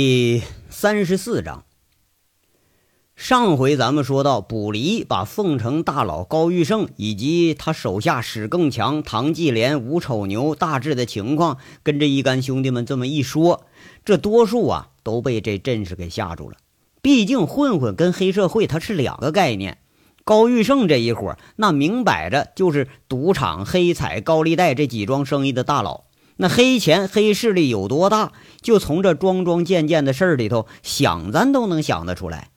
第三十四章。上回咱们说到，卜离把凤城大佬高玉胜以及他手下史更强、唐继莲、吴丑牛大致的情况跟这一干兄弟们这么一说，这多数啊都被这阵势给吓住了。毕竟混混跟黑社会它是两个概念。高玉胜这一伙，那明摆着就是赌场、黑彩、高利贷这几桩生意的大佬。那黑钱黑势力有多大，就从这桩桩件件的事儿里头想，咱都能想得出来。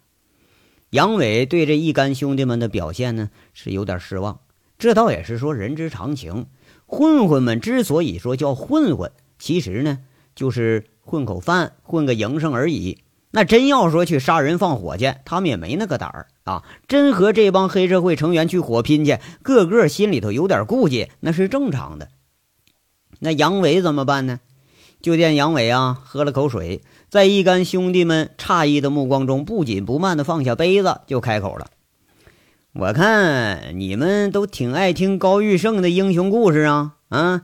杨伟对这一干兄弟们的表现呢，是有点失望。这倒也是说人之常情。混混们之所以说叫混混，其实呢就是混口饭、混个营生而已。那真要说去杀人放火去，他们也没那个胆儿啊。真和这帮黑社会成员去火拼去，个个心里头有点顾忌，那是正常的。那杨伟怎么办呢？就见杨伟啊，喝了口水，在一干兄弟们诧异的目光中，不紧不慢地放下杯子，就开口了：“我看你们都挺爱听高玉胜的英雄故事啊！啊，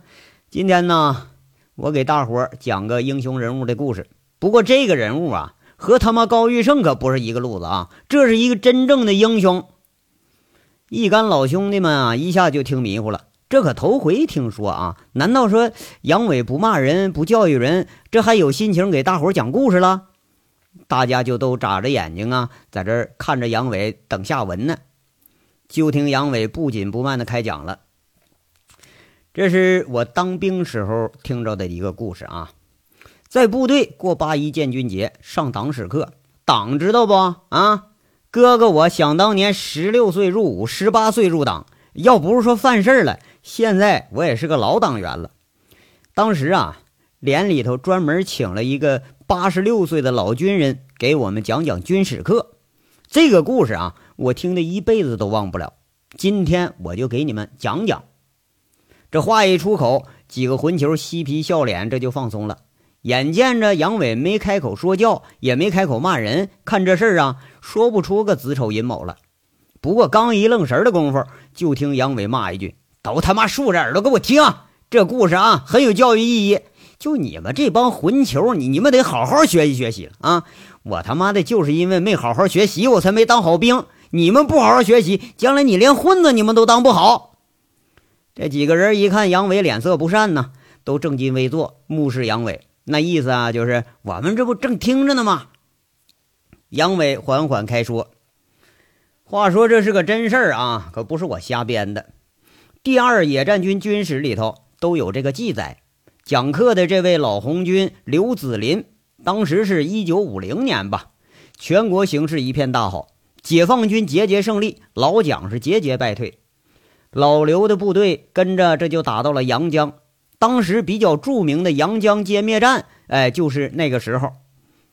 今天呢，我给大伙讲个英雄人物的故事。不过这个人物啊，和他妈高玉胜可不是一个路子啊！这是一个真正的英雄。”一干老兄弟们啊，一下就听迷糊了。这可头回听说啊！难道说杨伟不骂人、不教育人，这还有心情给大伙讲故事了？大家就都眨着眼睛啊，在这看着杨伟等下文呢。就听杨伟不紧不慢的开讲了。这是我当兵时候听着的一个故事啊，在部队过八一建军节，上党史课，党知道不啊？哥哥，我想当年十六岁入伍，十八岁入党，要不是说犯事了。现在我也是个老党员了。当时啊，连里头专门请了一个八十六岁的老军人给我们讲讲军史课。这个故事啊，我听的一辈子都忘不了。今天我就给你们讲讲。这话一出口，几个混球嬉皮笑脸，这就放松了。眼见着杨伟没开口说教，也没开口骂人，看这事儿啊，说不出个子丑寅卯了。不过刚一愣神的功夫，就听杨伟骂一句。都他妈竖着耳朵给我听，这故事啊很有教育意义。就你们这帮混球，你你们得好好学习学习啊！我他妈的就是因为没好好学习，我才没当好兵。你们不好好学习，将来你连混子你们都当不好。这几个人一看杨伟脸色不善呢，都正襟危坐，目视杨伟。那意思啊，就是我们这不正听着呢吗？杨伟缓缓开说：“话说这是个真事儿啊，可不是我瞎编的。”第二野战军军史里头都有这个记载。讲课的这位老红军刘子林，当时是一九五零年吧，全国形势一片大好，解放军节节胜利，老蒋是节节败退。老刘的部队跟着这就打到了阳江，当时比较著名的阳江歼灭战，哎，就是那个时候。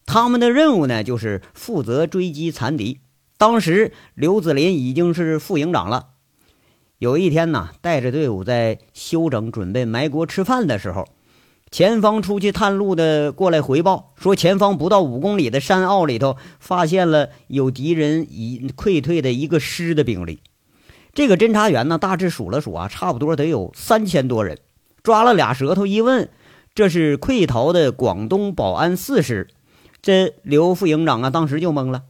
他们的任务呢，就是负责追击残敌。当时刘子林已经是副营长了。有一天呢，带着队伍在休整，准备埋锅吃饭的时候，前方出去探路的过来回报说，前方不到五公里的山坳里头发现了有敌人已溃退的一个师的兵力。这个侦察员呢，大致数了数啊，差不多得有三千多人。抓了俩舌头一问，这是溃逃的广东保安四师。这刘副营长啊，当时就懵了，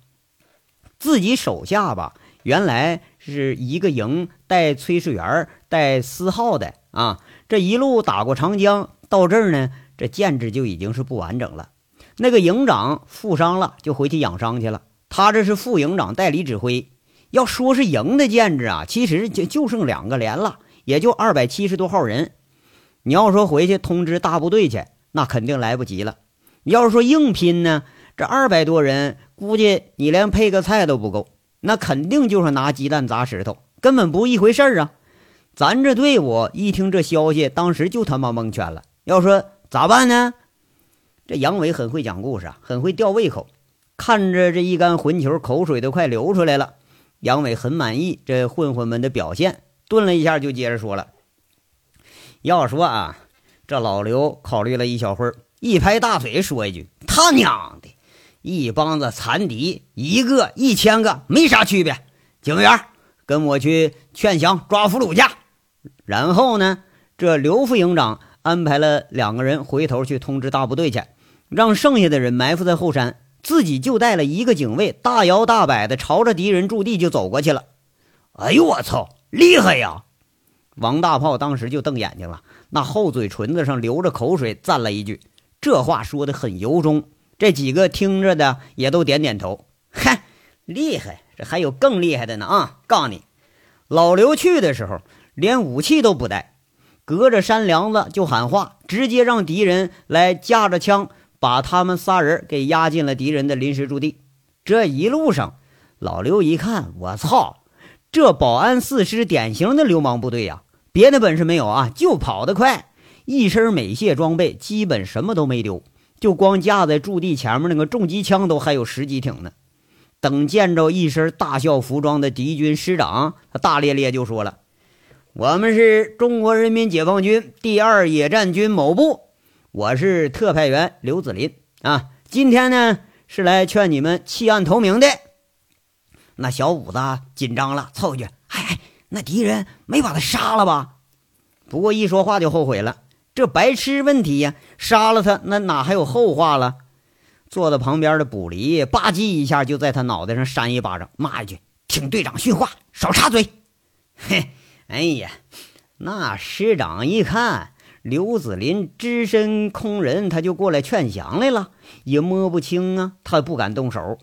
自己手下吧，原来。是一个营带炊事员、带司号的啊，这一路打过长江，到这儿呢，这建制就已经是不完整了。那个营长负伤了，就回去养伤去了。他这是副营长代理指挥。要说是营的建制啊，其实就就剩两个连了，也就二百七十多号人。你要说回去通知大部队去，那肯定来不及了。你要是说硬拼呢，这二百多人，估计你连配个菜都不够。那肯定就是拿鸡蛋砸石头，根本不一回事儿啊！咱这队伍一听这消息，当时就他妈蒙圈了。要说咋办呢？这杨伟很会讲故事啊，很会吊胃口。看着这一干混球，口水都快流出来了。杨伟很满意这混混们的表现，顿了一下就接着说了：“要说啊，这老刘考虑了一小会儿，一拍大腿说一句：他娘的！”一帮子残敌，一个一千个没啥区别。警卫员，跟我去劝降抓俘虏去。然后呢，这刘副营长安排了两个人回头去通知大部队去，让剩下的人埋伏在后山，自己就带了一个警卫，大摇大摆的朝着敌人驻地就走过去了。哎呦我操，厉害呀！王大炮当时就瞪眼睛了，那厚嘴唇子上流着口水，赞了一句：“这话说的很由衷。”这几个听着的也都点点头。嗨，厉害！这还有更厉害的呢啊！告诉你，老刘去的时候连武器都不带，隔着山梁子就喊话，直接让敌人来架着枪把他们仨人给押进了敌人的临时驻地。这一路上，老刘一看，我操！这保安四师典型的流氓部队呀，别的本事没有啊，就跑得快，一身美械装备，基本什么都没丢，就光架在驻地前面那个重机枪都还有十几挺呢。等见着一身大校服装的敌军师长，他大咧咧就说了：“我们是中国人民解放军第二野战军某部，我是特派员刘子林啊，今天呢是来劝你们弃暗投明的。”那小五子紧张了，凑一句：“哎，那敌人没把他杀了吧？”不过一说话就后悔了，这白痴问题呀！杀了他，那哪还有后话了？坐在旁边的卜离吧唧一下就在他脑袋上扇一巴掌，骂一句：“听队长训话，少插嘴！”嘿，哎呀，那师长一看刘子林只身空人，他就过来劝降来了，也摸不清啊，他不敢动手。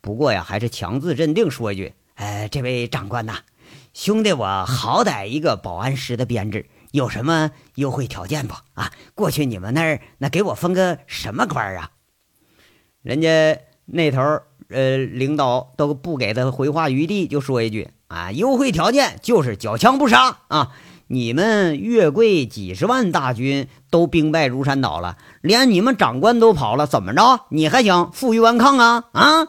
不过呀，还是强自镇定，说一句：“哎，这位长官呐，兄弟，我好歹一个保安师的编制，有什么优惠条件不？啊，过去你们那儿那给我分个什么官啊？”人家那头呃，领导都不给他回话余地，就说一句：“啊，优惠条件就是缴枪不杀啊！你们月桂几十万大军都兵败如山倒了，连你们长官都跑了，怎么着？你还想负隅顽抗啊？啊！”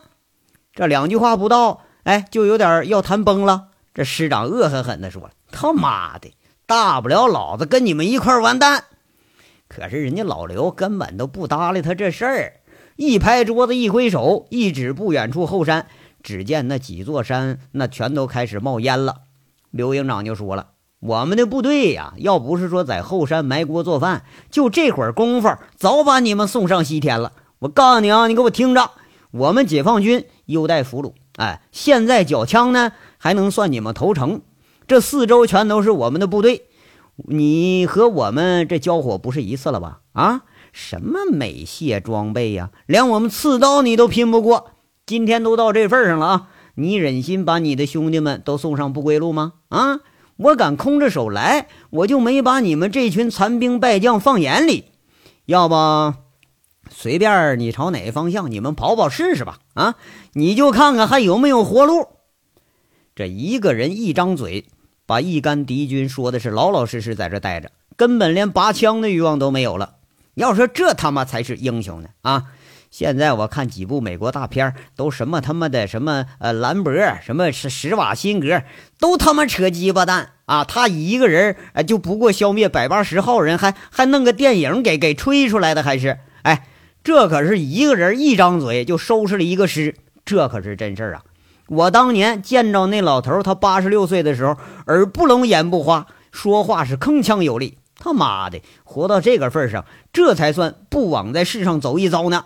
这两句话不到，哎，就有点要谈崩了。这师长恶狠狠地说：“他妈的，大不了老子跟你们一块完蛋。”可是人家老刘根本都不搭理他这事儿，一拍桌子，一挥手，一指不远处后山，只见那几座山那全都开始冒烟了。刘营长就说了：“我们的部队呀，要不是说在后山埋锅做饭，就这会儿功夫，早把你们送上西天了。我告诉你啊，你给我听着。”我们解放军优待俘虏，哎，现在缴枪呢，还能算你们投诚。这四周全都是我们的部队，你和我们这交火不是一次了吧？啊，什么美械装备呀，连我们刺刀你都拼不过。今天都到这份上了啊，你忍心把你的兄弟们都送上不归路吗？啊，我敢空着手来，我就没把你们这群残兵败将放眼里。要不？随便你朝哪个方向，你们跑跑试试吧！啊，你就看看还有没有活路。这一个人一张嘴，把一干敌军说的是老老实实在这待着，根本连拔枪的欲望都没有了。要说这他妈才是英雄呢！啊，现在我看几部美国大片，都什么他妈的什么呃兰博，什么是施瓦辛格，都他妈扯鸡巴蛋啊！他一个人哎，就不过消灭百八十号人，还还弄个电影给给吹出来的，还是哎。这可是一个人一张嘴就收拾了一个师，这可是真事儿啊！我当年见着那老头，他八十六岁的时候，耳不聋眼不花，说话是铿锵有力。他妈的，活到这个份上，这才算不枉在世上走一遭呢。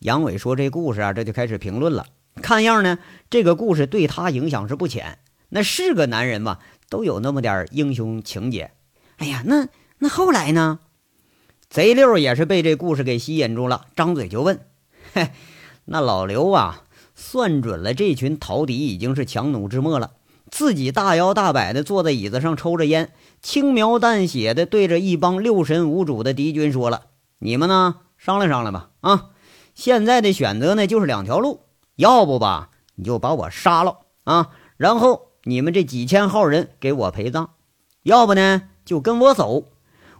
杨伟说这故事啊，这就开始评论了。看样呢，这个故事对他影响是不浅。那是个男人嘛，都有那么点英雄情节。哎呀，那那后来呢？贼六也是被这故事给吸引住了，张嘴就问：“嘿，那老刘啊，算准了这群逃敌已经是强弩之末了，自己大摇大摆的坐在椅子上抽着烟，轻描淡写的对着一帮六神无主的敌军说了：‘你们呢，商量商量吧。啊，现在的选择呢就是两条路，要不吧，你就把我杀了啊，然后你们这几千号人给我陪葬；要不呢，就跟我走。’”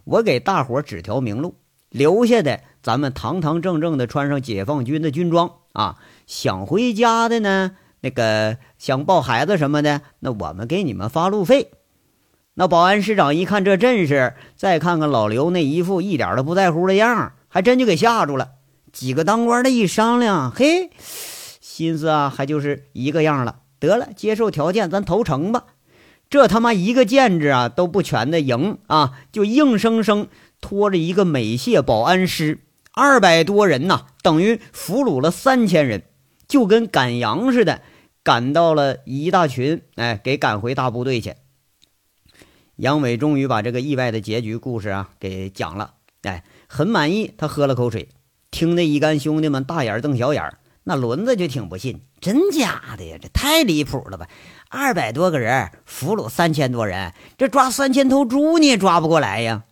我给大伙指条明路，留下的咱们堂堂正正的穿上解放军的军装啊！想回家的呢，那个想抱孩子什么的，那我们给你们发路费。那保安师长一看这阵势，再看看老刘那一副一点都不在乎的样还真就给吓住了。几个当官的一商量，嘿，心思啊，还就是一个样了。得了，接受条件，咱投诚吧。这他妈一个建制啊都不全的营啊，就硬生生拖着一个美械保安师二百多人呐，等于俘虏了三千人，就跟赶羊似的，赶到了一大群，哎，给赶回大部队去。杨伟终于把这个意外的结局故事啊给讲了，哎，很满意。他喝了口水，听那一干兄弟们大眼瞪小眼那轮子就挺不信，真假的呀？这太离谱了吧！二百多个人俘虏三千多人，这抓三千头猪你也抓不过来呀。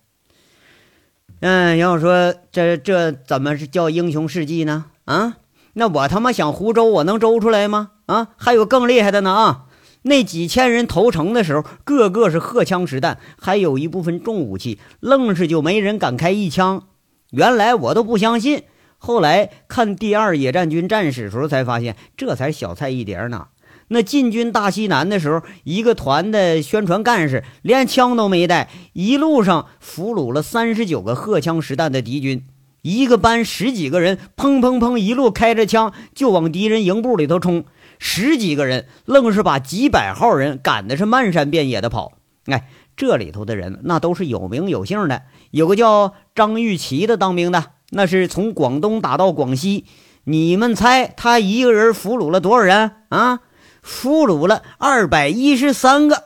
嗯，要说这这怎么是叫英雄事迹呢？啊，那我他妈想胡诌，我能诌出来吗？啊，还有更厉害的呢啊！那几千人投诚的时候，个个是荷枪实弹，还有一部分重武器，愣是就没人敢开一枪。原来我都不相信，后来看第二野战军战史时候才发现，这才小菜一碟呢。那进军大西南的时候，一个团的宣传干事连枪都没带，一路上俘虏了三十九个荷枪实弹的敌军，一个班十几个人，砰砰砰，一路开着枪就往敌人营部里头冲，十几个人愣是把几百号人赶的是漫山遍野的跑。哎，这里头的人那都是有名有姓的，有个叫张玉琪的当兵的，那是从广东打到广西，你们猜他一个人俘虏了多少人啊？俘虏了二百一十三个，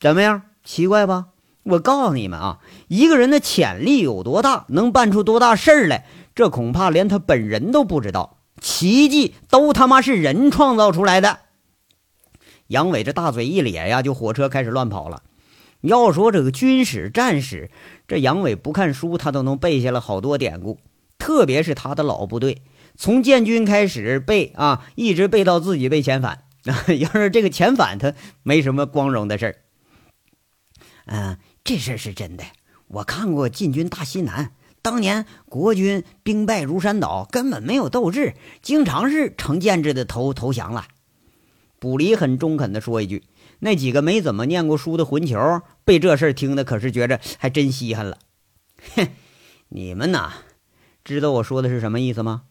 怎么样？奇怪吧？我告诉你们啊，一个人的潜力有多大，能办出多大事儿来，这恐怕连他本人都不知道。奇迹都他妈是人创造出来的。杨伟这大嘴一咧呀，就火车开始乱跑了。要说这个军史战史，这杨伟不看书，他都能背下了好多典故。特别是他的老部队，从建军开始背啊，一直背到自己被遣返。要是这个遣返，他没什么光荣的事儿。嗯，这事儿是真的。我看过进军大西南，当年国军兵败如山倒，根本没有斗志，经常是成建制的投投降了。卜离很中肯的说一句：“那几个没怎么念过书的混球，被这事听的可是觉着还真稀罕了。”哼，你们呐，知道我说的是什么意思吗？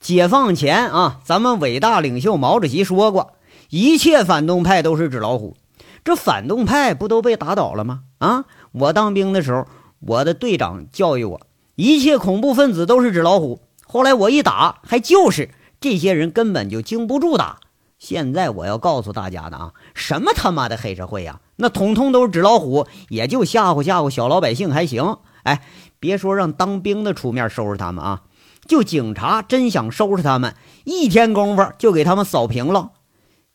解放前啊，咱们伟大领袖毛主席说过。一切反动派都是纸老虎，这反动派不都被打倒了吗？啊！我当兵的时候，我的队长教育我，一切恐怖分子都是纸老虎。后来我一打，还就是这些人根本就经不住打。现在我要告诉大家的啊，什么他妈的黑社会呀，那统统都是纸老虎，也就吓唬吓唬小老百姓还行。哎，别说让当兵的出面收拾他们啊，就警察真想收拾他们，一天功夫就给他们扫平了。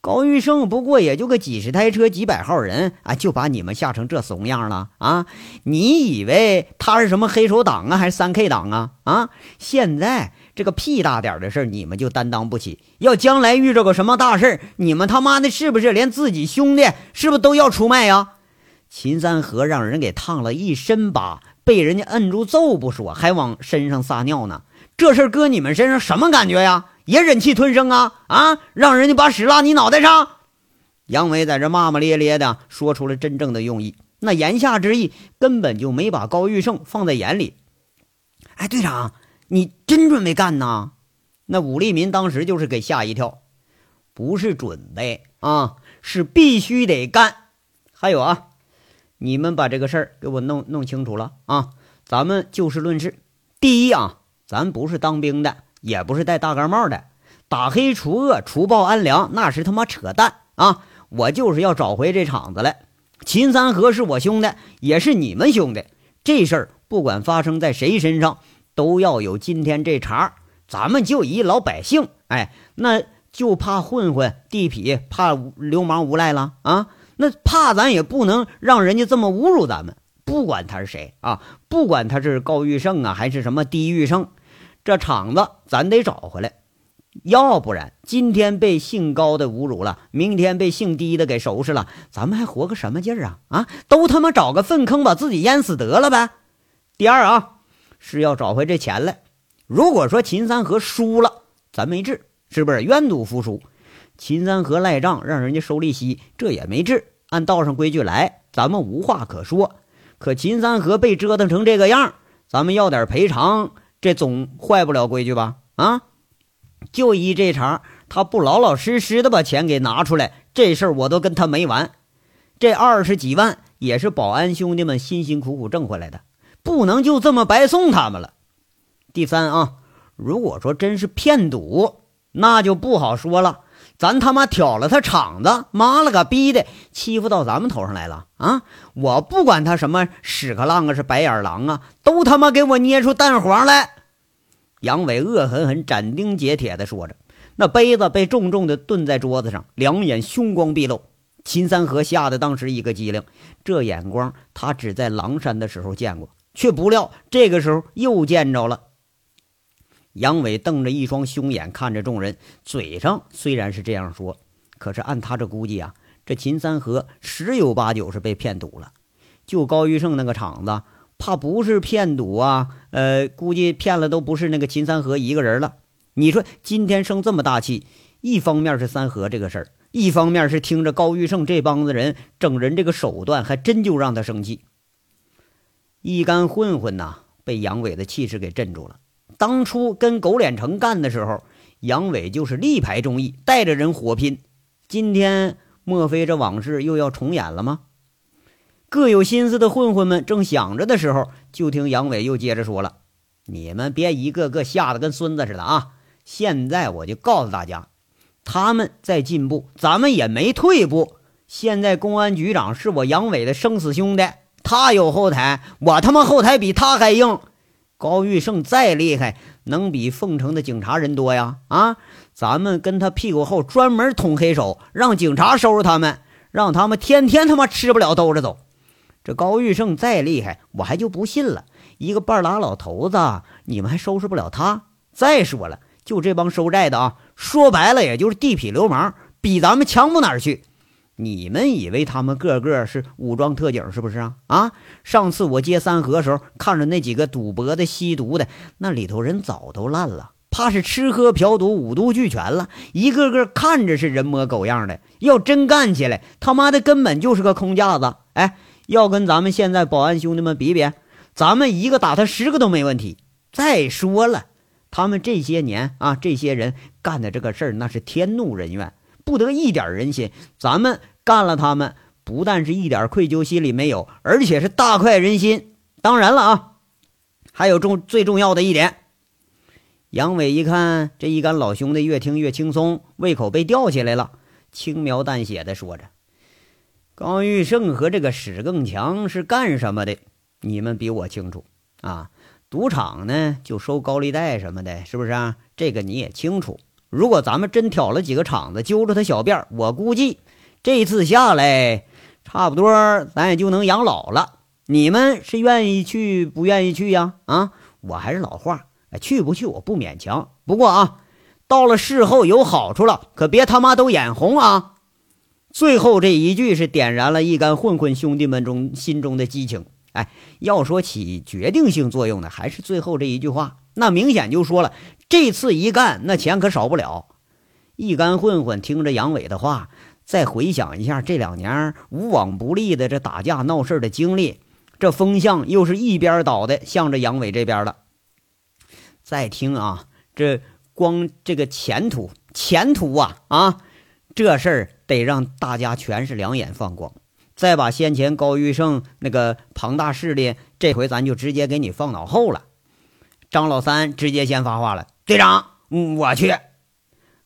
高玉胜不过也就个几十台车、几百号人啊，就把你们吓成这怂样了啊！你以为他是什么黑手党啊，还是三 K 党啊？啊！现在这个屁大点的事你们就担当不起，要将来遇着个什么大事你们他妈的是不是连自己兄弟是不是都要出卖呀？秦三河让人给烫了一身疤，被人家摁住揍不说，还往身上撒尿呢。这事搁你们身上什么感觉呀？也忍气吞声啊啊！让人家把屎拉你脑袋上！杨伟在这骂骂咧咧的说出了真正的用意，那言下之意根本就没把高玉胜放在眼里。哎，队长，你真准备干呐？那武立民当时就是给吓一跳，不是准备啊，是必须得干。还有啊，你们把这个事儿给我弄弄清楚了啊！咱们就事论事。第一啊，咱不是当兵的。也不是戴大盖帽的，打黑除恶、除暴安良，那是他妈扯淡啊！我就是要找回这厂子来。秦三河是我兄弟，也是你们兄弟。这事儿不管发生在谁身上，都要有今天这茬。咱们就一老百姓，哎，那就怕混混、地痞，怕流氓无赖了啊！那怕咱也不能让人家这么侮辱咱们。不管他是谁啊，不管他是高玉胜啊，还是什么低玉胜。这厂子咱得找回来，要不然今天被姓高的侮辱了，明天被姓低的给收拾了，咱们还活个什么劲儿啊？啊，都他妈找个粪坑把自己淹死得了呗！第二啊，是要找回这钱来。如果说秦三河输了，咱没治，是不是愿赌服输？秦三河赖账，让人家收利息，这也没治。按道上规矩来，咱们无话可说。可秦三河被折腾成这个样，咱们要点赔偿。这总坏不了规矩吧？啊，就依这茬，他不老老实实的把钱给拿出来，这事儿我都跟他没完。这二十几万也是保安兄弟们辛辛苦苦挣回来的，不能就这么白送他们了。第三啊，如果说真是骗赌，那就不好说了。咱他妈挑了他场子，妈了个逼的，欺负到咱们头上来了啊！我不管他什么屎壳郎啊，是白眼狼啊，都他妈给我捏出蛋黄来！杨伟恶狠狠、斩钉截铁地说着，那杯子被重重地顿在桌子上，两眼凶光毕露。秦三河吓得当时一个机灵，这眼光他只在狼山的时候见过，却不料这个时候又见着了。杨伟瞪着一双凶眼看着众人，嘴上虽然是这样说，可是按他这估计啊，这秦三河十有八九是被骗赌了。就高玉胜那个场子，怕不是骗赌啊？呃，估计骗了都不是那个秦三河一个人了。你说今天生这么大气，一方面是三河这个事儿，一方面是听着高玉胜这帮子人整人这个手段，还真就让他生气。一干混混呐，被杨伟的气势给镇住了。当初跟狗脸城干的时候，杨伟就是力排众议，带着人火拼。今天莫非这往事又要重演了吗？各有心思的混混们正想着的时候，就听杨伟又接着说了：“你们别一个个吓得跟孙子似的啊！现在我就告诉大家，他们在进步，咱们也没退步。现在公安局长是我杨伟的生死兄弟，他有后台，我他妈后台比他还硬。”高玉胜再厉害，能比凤城的警察人多呀？啊，咱们跟他屁股后专门捅黑手，让警察收拾他们，让他们天天他妈吃不了兜着走。这高玉胜再厉害，我还就不信了。一个半拉老头子，你们还收拾不了他？再说了，就这帮收债的啊，说白了也就是地痞流氓，比咱们强不哪去。你们以为他们个个是武装特警是不是啊？啊！上次我接三河时候，看着那几个赌博的、吸毒的，那里头人早都烂了，怕是吃喝嫖赌五毒俱全了，一个个看着是人模狗样的。要真干起来，他妈的根本就是个空架子。哎，要跟咱们现在保安兄弟们比比，咱们一个打他十个都没问题。再说了，他们这些年啊，这些人干的这个事儿，那是天怒人怨。不得一点人心，咱们干了他们，不但是一点愧疚心理没有，而且是大快人心。当然了啊，还有重最重要的一点，杨伟一看这一干老兄弟越听越轻松，胃口被吊起来了，轻描淡写的说着：“高玉胜和这个史更强是干什么的？你们比我清楚啊。赌场呢，就收高利贷什么的，是不是啊？这个你也清楚。”如果咱们真挑了几个场子，揪着他小辫我估计这次下来，差不多咱也就能养老了。你们是愿意去不愿意去呀？啊，我还是老话，去不去我不勉强。不过啊，到了事后有好处了，可别他妈都眼红啊！最后这一句是点燃了一干混混兄弟们中心中的激情。哎，要说起决定性作用的，还是最后这一句话，那明显就说了。这次一干，那钱可少不了。一干混混听着杨伟的话，再回想一下这两年无往不利的这打架闹事的经历，这风向又是一边倒的，向着杨伟这边了。再听啊，这光这个前途，前途啊啊，这事儿得让大家全是两眼放光。再把先前高玉胜那个庞大势力，这回咱就直接给你放脑后了。张老三直接先发话了。队长，我去。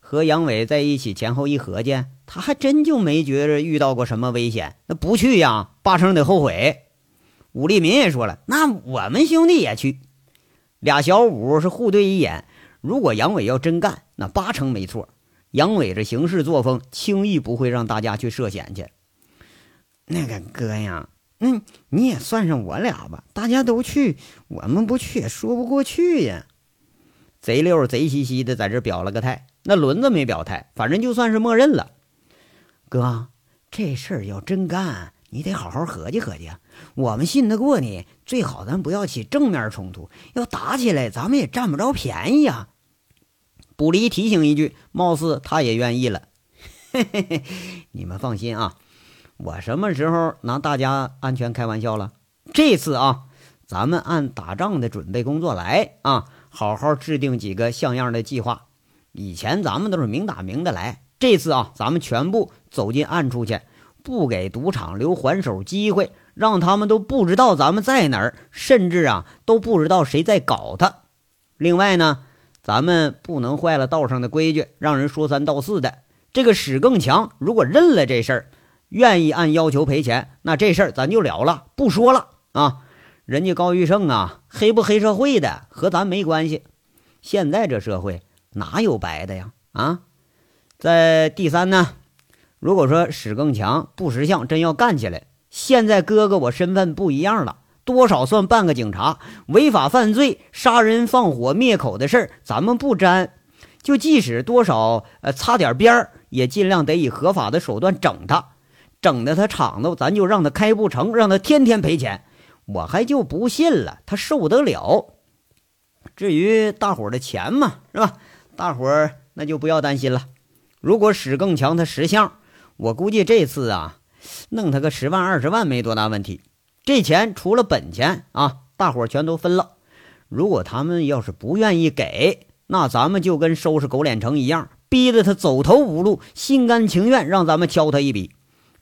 和杨伟在一起，前后一合计，他还真就没觉着遇到过什么危险。那不去呀，八成得后悔。武立民也说了，那我们兄弟也去。俩小五是互对一眼。如果杨伟要真干，那八成没错。杨伟这行事作风，轻易不会让大家去涉险去。那个哥呀，那你也算上我俩吧。大家都去，我们不去也说不过去呀。贼溜贼兮兮的在这表了个态，那轮子没表态，反正就算是默认了。哥，这事儿要真干，你得好好合计合计。我们信得过你，最好咱不要起正面冲突，要打起来咱们也占不着便宜呀。卜离提醒一句，貌似他也愿意了。嘿嘿嘿，你们放心啊，我什么时候拿大家安全开玩笑了？这次啊，咱们按打仗的准备工作来啊。好好制定几个像样的计划。以前咱们都是明打明的来，这次啊，咱们全部走进暗处去，不给赌场留还手机会，让他们都不知道咱们在哪儿，甚至啊都不知道谁在搞他。另外呢，咱们不能坏了道上的规矩，让人说三道四的。这个史更强如果认了这事儿，愿意按要求赔钱，那这事儿咱就了了，不说了啊。人家高玉胜啊，黑不黑社会的和咱没关系。现在这社会哪有白的呀？啊，在第三呢，如果说史更强不识相，真要干起来，现在哥哥我身份不一样了，多少算半个警察，违法犯罪、杀人放火灭口的事儿，咱们不沾。就即使多少呃擦点边儿，也尽量得以合法的手段整他，整的他厂子咱就让他开不成，让他天天赔钱。我还就不信了，他受得了。至于大伙儿的钱嘛，是吧？大伙儿那就不要担心了。如果史更强他识相，我估计这次啊，弄他个十万二十万没多大问题。这钱除了本钱啊，大伙全都分了。如果他们要是不愿意给，那咱们就跟收拾狗脸城一样，逼得他走投无路，心甘情愿让咱们敲他一笔。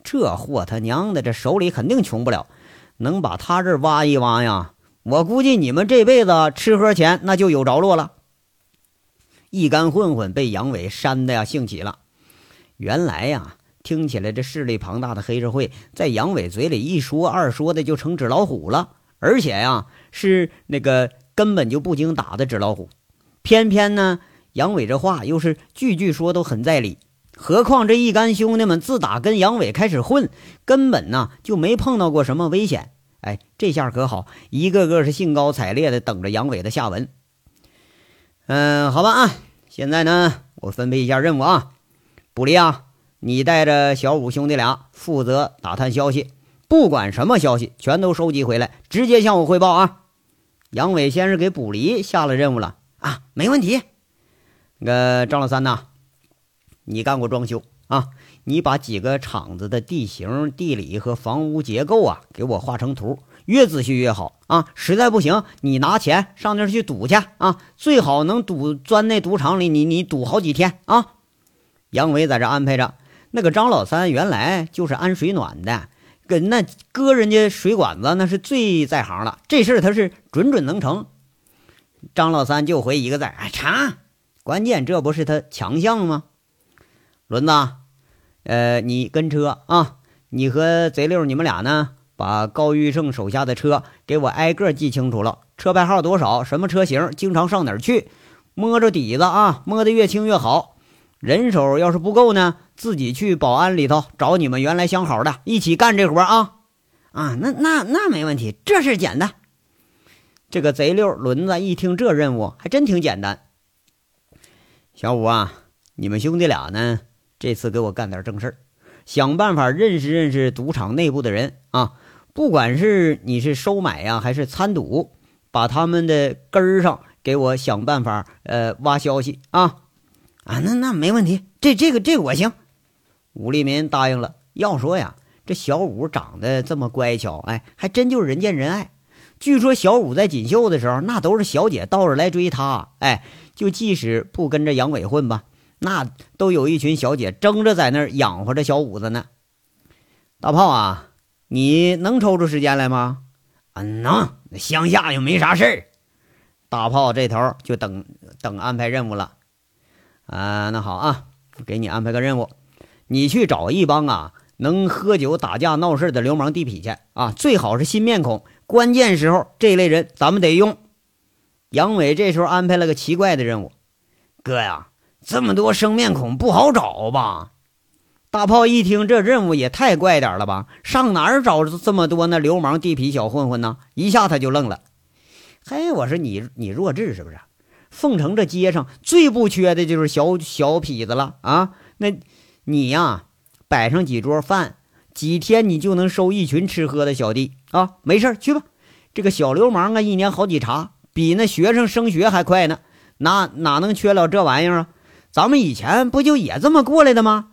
这货他娘的，这手里肯定穷不了。能把他这挖一挖呀？我估计你们这辈子吃喝钱那就有着落了。一干混混被杨伟扇的呀，兴起了。原来呀，听起来这势力庞大的黑社会，在杨伟嘴里一说二说的就成纸老虎了，而且呀，是那个根本就不经打的纸老虎。偏偏呢，杨伟这话又是句句说都很在理。何况这一干兄弟们自打跟杨伟开始混，根本呢就没碰到过什么危险。哎，这下可好，一个个是兴高采烈的等着杨伟的下文。嗯，好吧啊，现在呢，我分配一下任务啊。卜离啊，你带着小五兄弟俩负责打探消息，不管什么消息，全都收集回来，直接向我汇报啊。杨伟先是给卜离下了任务了啊，没问题。那个张老三呐。你干过装修啊？你把几个厂子的地形、地理和房屋结构啊，给我画成图，越仔细越好啊！实在不行，你拿钱上那儿去赌去啊！最好能赌钻那赌场里，你你赌好几天啊！杨伟在这安排着，那个张老三原来就是安水暖的，跟那割人家水管子那是最在行了，这事儿他是准准能成。张老三就回一个字：哎，成！关键这不是他强项吗？轮子，呃，你跟车啊，你和贼六你们俩呢，把高玉胜手下的车给我挨个记清楚了，车牌号多少，什么车型，经常上哪儿去，摸着底子啊，摸得越清越好。人手要是不够呢，自己去保安里头找你们原来相好的，一起干这活啊。啊，那那那没问题，这事简单。这个贼六轮子一听这任务，还真挺简单。小五啊，你们兄弟俩呢？这次给我干点正事，想办法认识认识赌场内部的人啊！不管是你是收买呀，还是参赌，把他们的根儿上给我想办法，呃，挖消息啊！啊，那那没问题，这这个这个我行。武立民答应了。要说呀，这小五长得这么乖巧，哎，还真就是人见人爱。据说小五在锦绣的时候，那都是小姐倒着来追他，哎，就即使不跟着杨伟混吧。那都有一群小姐争着在那儿养活着小五子呢。大炮啊，你能抽出时间来吗？嗯，能。乡下又没啥事儿，大炮这头就等等安排任务了。啊，那好啊，给你安排个任务，你去找一帮啊能喝酒打架闹事的流氓地痞去啊，最好是新面孔，关键时候这类人咱们得用。杨伟这时候安排了个奇怪的任务，哥呀。这么多生面孔不好找吧？大炮一听这任务也太怪点了吧？上哪儿找这么多那流氓地痞小混混呢？一下他就愣了。嘿，我说你你弱智是不是？凤城这街上最不缺的就是小小痞子了啊！那你呀，摆上几桌饭，几天你就能收一群吃喝的小弟啊！没事去吧。这个小流氓啊，一年好几茬，比那学生升学还快呢。哪哪能缺了这玩意儿啊？咱们以前不就也这么过来的吗？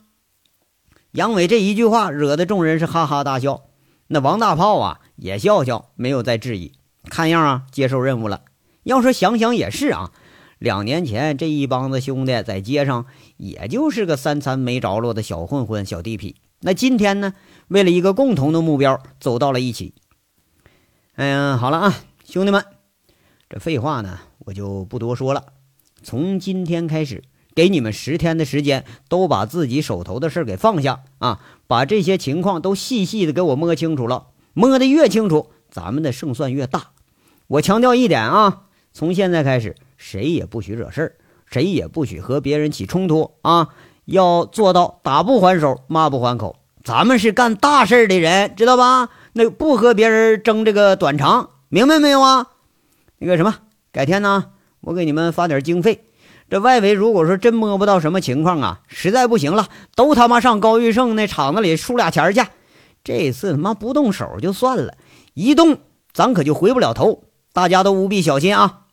杨伟这一句话惹得众人是哈哈大笑。那王大炮啊也笑笑，没有再质疑，看样啊接受任务了。要说想想也是啊，两年前这一帮子兄弟在街上也就是个三餐没着落的小混混、小地痞。那今天呢，为了一个共同的目标走到了一起。哎呀，好了啊，兄弟们，这废话呢我就不多说了。从今天开始，给你们十天的时间，都把自己手头的事给放下啊，把这些情况都细细的给我摸清楚了。摸得越清楚，咱们的胜算越大。我强调一点啊，从现在开始，谁也不许惹事儿，谁也不许和别人起冲突啊！要做到打不还手，骂不还口。咱们是干大事的人，知道吧？那不和别人争这个短长，明白没有啊？那个什么，改天呢，我给你们发点经费。这外围如果说真摸不到什么情况啊，实在不行了，都他妈上高玉胜那厂子里输俩钱去。这次他妈不动手就算了，一动咱可就回不了头。大家都务必小心啊！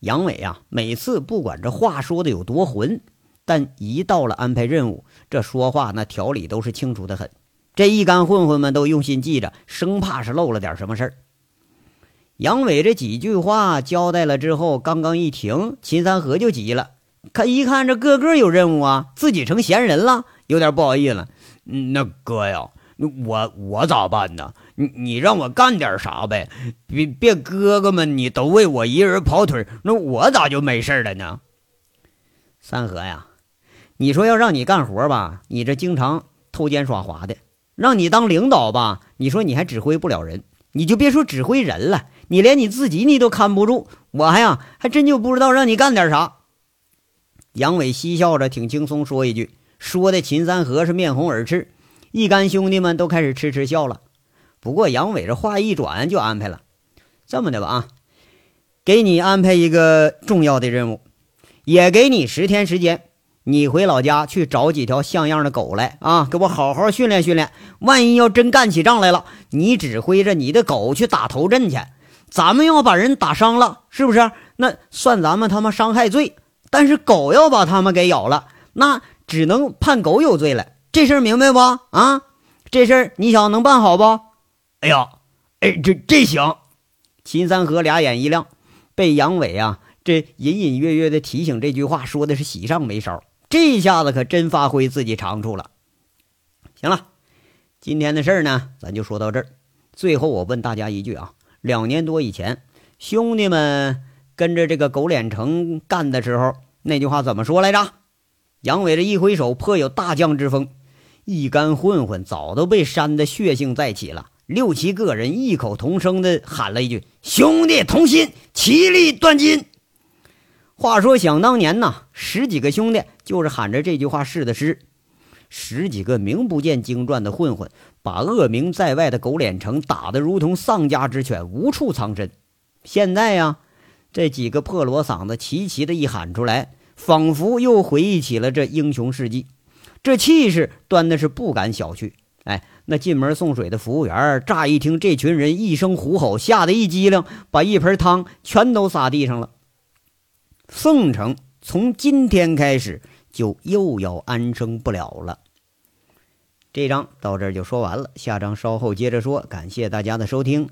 杨伟啊，每次不管这话说的有多混，但一到了安排任务，这说话那条理都是清楚的很。这一干混混们都用心记着，生怕是漏了点什么事儿。杨伟这几句话交代了之后，刚刚一停，秦三河就急了。看一看这个个有任务啊，自己成闲人了，有点不好意思了。那哥呀，我我咋办呢？你你让我干点啥呗？别别哥哥们，你都为我一人跑腿，那我咋就没事了呢？三河呀，你说要让你干活吧，你这经常偷奸耍滑的；让你当领导吧，你说你还指挥不了人，你就别说指挥人了，你连你自己你都看不住。我还呀，还真就不知道让你干点啥。杨伟嬉笑着，挺轻松说一句。说的秦三河是面红耳赤，一干兄弟们都开始痴痴笑了。不过杨伟这话一转就安排了，这么的吧啊，给你安排一个重要的任务，也给你十天时间，你回老家去找几条像样的狗来啊，给我好好训练训练。万一要真干起仗来了，你指挥着你的狗去打头阵去。咱们要把人打伤了，是不是？那算咱们他妈伤害罪。但是狗要把他们给咬了，那。只能判狗有罪了，这事儿明白不？啊，这事儿你想能办好不？哎呀，哎，这这行。秦三河俩眼一亮，被杨伟啊这隐隐约约的提醒这句话说的是喜上眉梢，这下子可真发挥自己长处了。行了，今天的事儿呢，咱就说到这儿。最后我问大家一句啊，两年多以前，兄弟们跟着这个狗脸城干的时候，那句话怎么说来着？杨伟这一挥手，颇有大将之风。一干混混早都被扇得血性再起了，六七个人异口同声地喊了一句：“兄弟同心，其利断金。”话说，想当年呐，十几个兄弟就是喊着这句话试的诗。十几个名不见经传的混混，把恶名在外的狗脸城打得如同丧家之犬，无处藏身。现在呀，这几个破锣嗓子齐齐的一喊出来。仿佛又回忆起了这英雄事迹，这气势端的是不敢小觑。哎，那进门送水的服务员乍一听这群人一声虎吼，吓得一激灵，把一盆汤全都撒地上了。凤城从今天开始就又要安生不了了。这章到这儿就说完了，下章稍后接着说。感谢大家的收听。